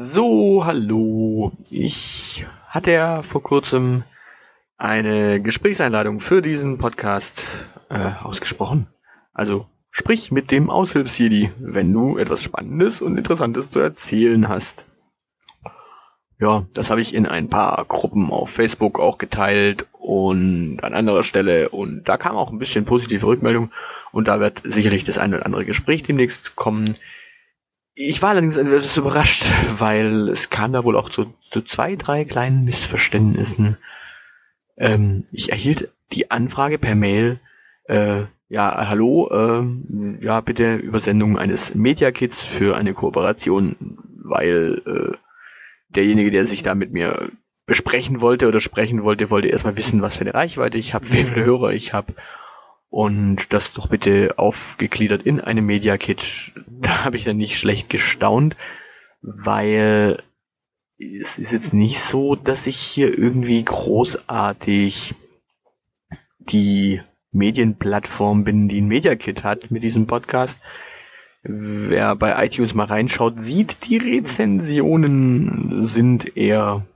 So, hallo. Ich hatte ja vor kurzem eine Gesprächseinladung für diesen Podcast äh, ausgesprochen. Also sprich mit dem Aushilfsjedi, wenn du etwas Spannendes und Interessantes zu erzählen hast. Ja, das habe ich in ein paar Gruppen auf Facebook auch geteilt und an anderer Stelle und da kam auch ein bisschen positive Rückmeldung und da wird sicherlich das ein oder andere Gespräch demnächst kommen. Ich war allerdings etwas überrascht, weil es kam da wohl auch zu, zu zwei, drei kleinen Missverständnissen. Ähm, ich erhielt die Anfrage per Mail, äh, ja, hallo, äh, ja, bitte Übersendung eines Media Kits für eine Kooperation, weil äh, derjenige, der sich da mit mir besprechen wollte oder sprechen wollte, wollte erstmal wissen, was für eine Reichweite ich habe, wie viele Hörer ich habe und das doch bitte aufgegliedert in eine Media Kit. Da habe ich dann nicht schlecht gestaunt, weil es ist jetzt nicht so, dass ich hier irgendwie großartig die Medienplattform bin, die ein Media Kit hat mit diesem Podcast. Wer bei iTunes mal reinschaut, sieht, die Rezensionen sind eher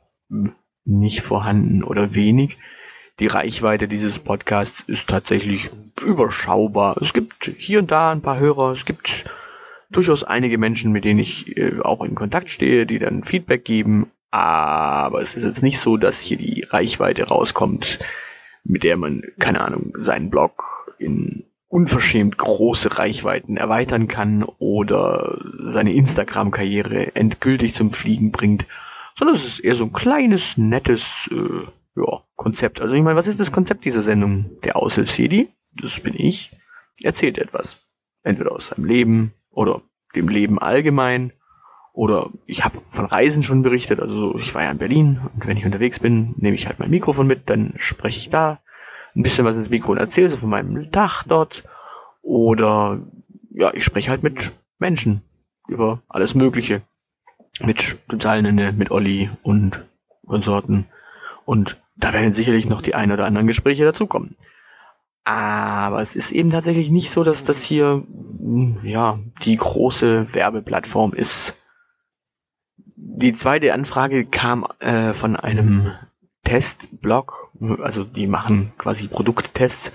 nicht vorhanden oder wenig die Reichweite dieses Podcasts ist tatsächlich überschaubar. Es gibt hier und da ein paar Hörer, es gibt durchaus einige Menschen, mit denen ich äh, auch in Kontakt stehe, die dann Feedback geben, aber es ist jetzt nicht so, dass hier die Reichweite rauskommt, mit der man, keine Ahnung, seinen Blog in unverschämt große Reichweiten erweitern kann oder seine Instagram-Karriere endgültig zum Fliegen bringt, sondern es ist eher so ein kleines, nettes äh, ja, Konzept. Also ich meine, was ist das Konzept dieser Sendung? Der Aushilfsjedi, das bin ich, erzählt etwas. Entweder aus seinem Leben oder dem Leben allgemein. Oder ich habe von Reisen schon berichtet, also ich war ja in Berlin und wenn ich unterwegs bin, nehme ich halt mein Mikrofon mit, dann spreche ich da ein bisschen was ins Mikro und erzähle so von meinem Tag dort. Oder ja, ich spreche halt mit Menschen über alles Mögliche. Mit Totalnende, mit Olli und Konsorten. Und da werden sicherlich noch die ein oder anderen Gespräche dazukommen. Aber es ist eben tatsächlich nicht so, dass das hier, ja, die große Werbeplattform ist. Die zweite Anfrage kam äh, von einem Testblog, also die machen quasi Produkttests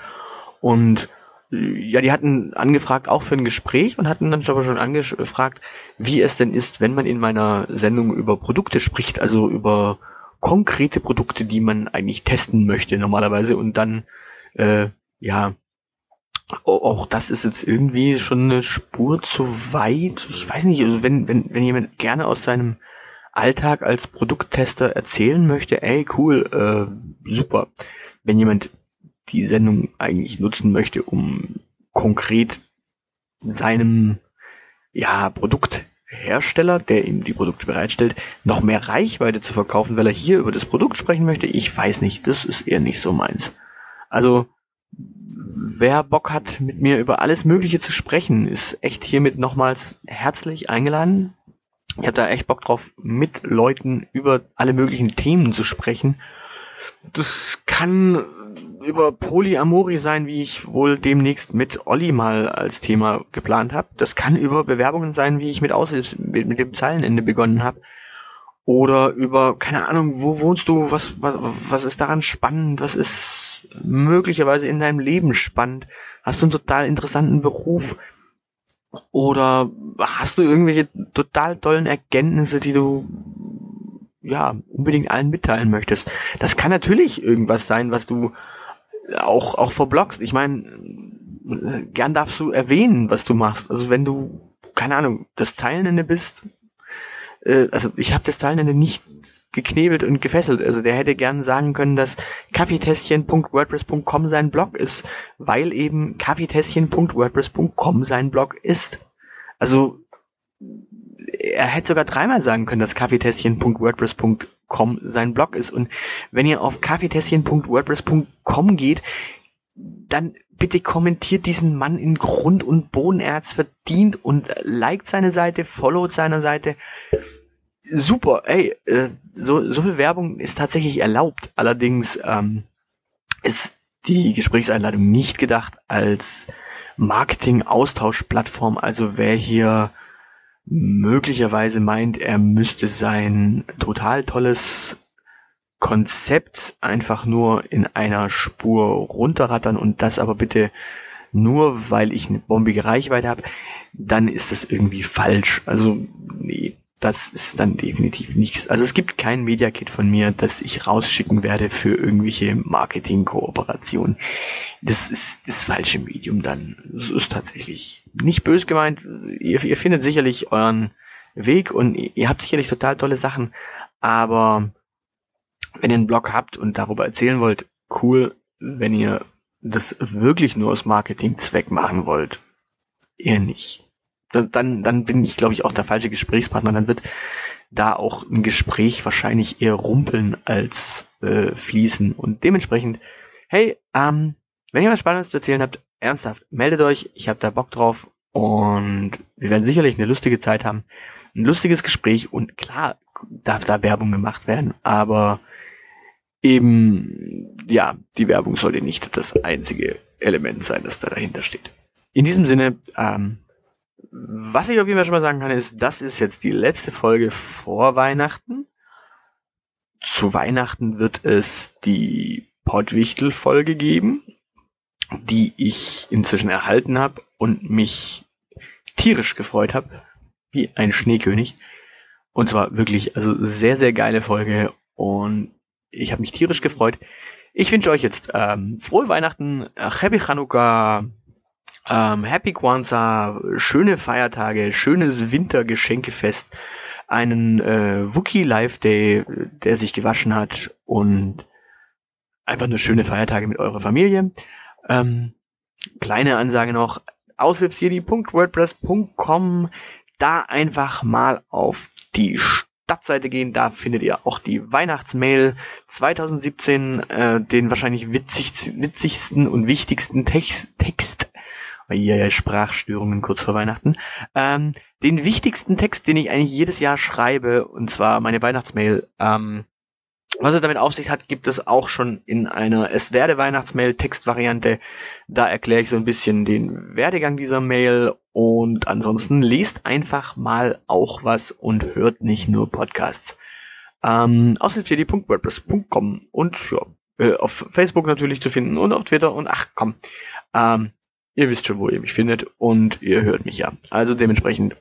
und ja, die hatten angefragt auch für ein Gespräch und hatten dann aber schon angefragt, wie es denn ist, wenn man in meiner Sendung über Produkte spricht, also über konkrete Produkte, die man eigentlich testen möchte normalerweise und dann, äh, ja, auch das ist jetzt irgendwie schon eine Spur zu weit. Ich weiß nicht, also wenn, wenn, wenn jemand gerne aus seinem Alltag als Produkttester erzählen möchte, ey, cool, äh, super. Wenn jemand die Sendung eigentlich nutzen möchte, um konkret seinem ja, Produkt Hersteller, der ihm die Produkte bereitstellt, noch mehr Reichweite zu verkaufen, weil er hier über das Produkt sprechen möchte, ich weiß nicht, das ist eher nicht so meins. Also, wer Bock hat, mit mir über alles Mögliche zu sprechen, ist echt hiermit nochmals herzlich eingeladen. Ich habe da echt Bock drauf, mit Leuten über alle möglichen Themen zu sprechen. Das kann über Polyamori sein, wie ich wohl demnächst mit Olli mal als Thema geplant habe. Das kann über Bewerbungen sein, wie ich mit, Aushilfs mit, mit dem Zeilenende begonnen habe. Oder über, keine Ahnung, wo wohnst du, was, was, was ist daran spannend, was ist möglicherweise in deinem Leben spannend? Hast du einen total interessanten Beruf? Oder hast du irgendwelche total tollen Erkenntnisse, die du ja unbedingt allen mitteilen möchtest? Das kann natürlich irgendwas sein, was du auch, auch verblockst. Ich meine, gern darfst du erwähnen, was du machst. Also wenn du, keine Ahnung, das Zeilenende bist, äh, also ich habe das Zeilenende nicht geknebelt und gefesselt. Also der hätte gern sagen können, dass kaffeetässchen.wordpress.com sein Blog ist, weil eben kaffeetässchen.wordpress.com sein Blog ist. Also er hätte sogar dreimal sagen können, dass kaffeetässchen.wordpress.com sein Blog ist. Und wenn ihr auf kaffeetässchen.wordpress.com geht, dann bitte kommentiert diesen Mann in Grund und Boden. Er hat's verdient und liked seine Seite, followt seine Seite. Super, ey, äh, so, so viel Werbung ist tatsächlich erlaubt. Allerdings ähm, ist die Gesprächseinladung nicht gedacht als Marketing-Austauschplattform. Also wer hier möglicherweise meint, er müsste sein total tolles Konzept einfach nur in einer Spur runterrattern und das aber bitte nur, weil ich eine bombige Reichweite habe, dann ist das irgendwie falsch. Also nee, das ist dann definitiv nichts. Also es gibt kein Media Kit von mir, das ich rausschicken werde für irgendwelche Marketing-Kooperationen. Das ist das falsche Medium dann. Das ist tatsächlich nicht bös gemeint. Ihr, ihr findet sicherlich euren Weg und ihr habt sicherlich total tolle Sachen, aber wenn ihr einen Blog habt und darüber erzählen wollt, cool, wenn ihr das wirklich nur aus Marketingzweck machen wollt, eher nicht dann, dann bin ich, glaube ich, auch der falsche Gesprächspartner. Dann wird da auch ein Gespräch wahrscheinlich eher rumpeln als äh, fließen. Und dementsprechend, hey, ähm, wenn ihr was Spannendes zu erzählen habt, ernsthaft, meldet euch. Ich habe da Bock drauf und wir werden sicherlich eine lustige Zeit haben. Ein lustiges Gespräch und klar darf da Werbung gemacht werden, aber eben, ja, die Werbung sollte nicht das einzige Element sein, das da dahinter steht. In diesem Sinne, ähm, was ich auf jeden Fall schon mal sagen kann, ist, das ist jetzt die letzte Folge vor Weihnachten. Zu Weihnachten wird es die Pottwichtel-Folge geben, die ich inzwischen erhalten habe und mich tierisch gefreut habe, wie ein Schneekönig. Und zwar wirklich, also sehr, sehr geile Folge und ich habe mich tierisch gefreut. Ich wünsche euch jetzt ähm, frohe Weihnachten, Happy Chanukah, ähm, Happy Kwanzaa, schöne Feiertage, schönes Wintergeschenkefest, einen äh, Wookie Live Day, der sich gewaschen hat und einfach nur schöne Feiertage mit eurer Familie. Ähm, kleine Ansage noch, aushilfsjedi.wordpress.com, da einfach mal auf die Stadtseite gehen, da findet ihr auch die Weihnachtsmail 2017, äh, den wahrscheinlich witzig, witzigsten und wichtigsten Text, Text ja, Sprachstörungen kurz vor Weihnachten. Ähm, den wichtigsten Text, den ich eigentlich jedes Jahr schreibe, und zwar meine Weihnachtsmail, ähm, was es damit auf sich hat, gibt es auch schon in einer Es werde Weihnachtsmail Textvariante. Da erkläre ich so ein bisschen den Werdegang dieser Mail und ansonsten lest einfach mal auch was und hört nicht nur Podcasts. Ähm, außerdem.wordpress.com und ja, äh, auf Facebook natürlich zu finden und auf Twitter und ach komm, ähm, Ihr wisst schon, wo ihr mich findet und ihr hört mich ja. Also dementsprechend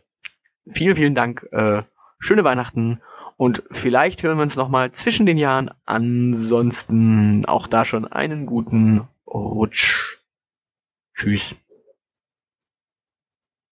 vielen, vielen Dank. Äh, schöne Weihnachten und vielleicht hören wir uns nochmal zwischen den Jahren. Ansonsten auch da schon einen guten Rutsch. Tschüss.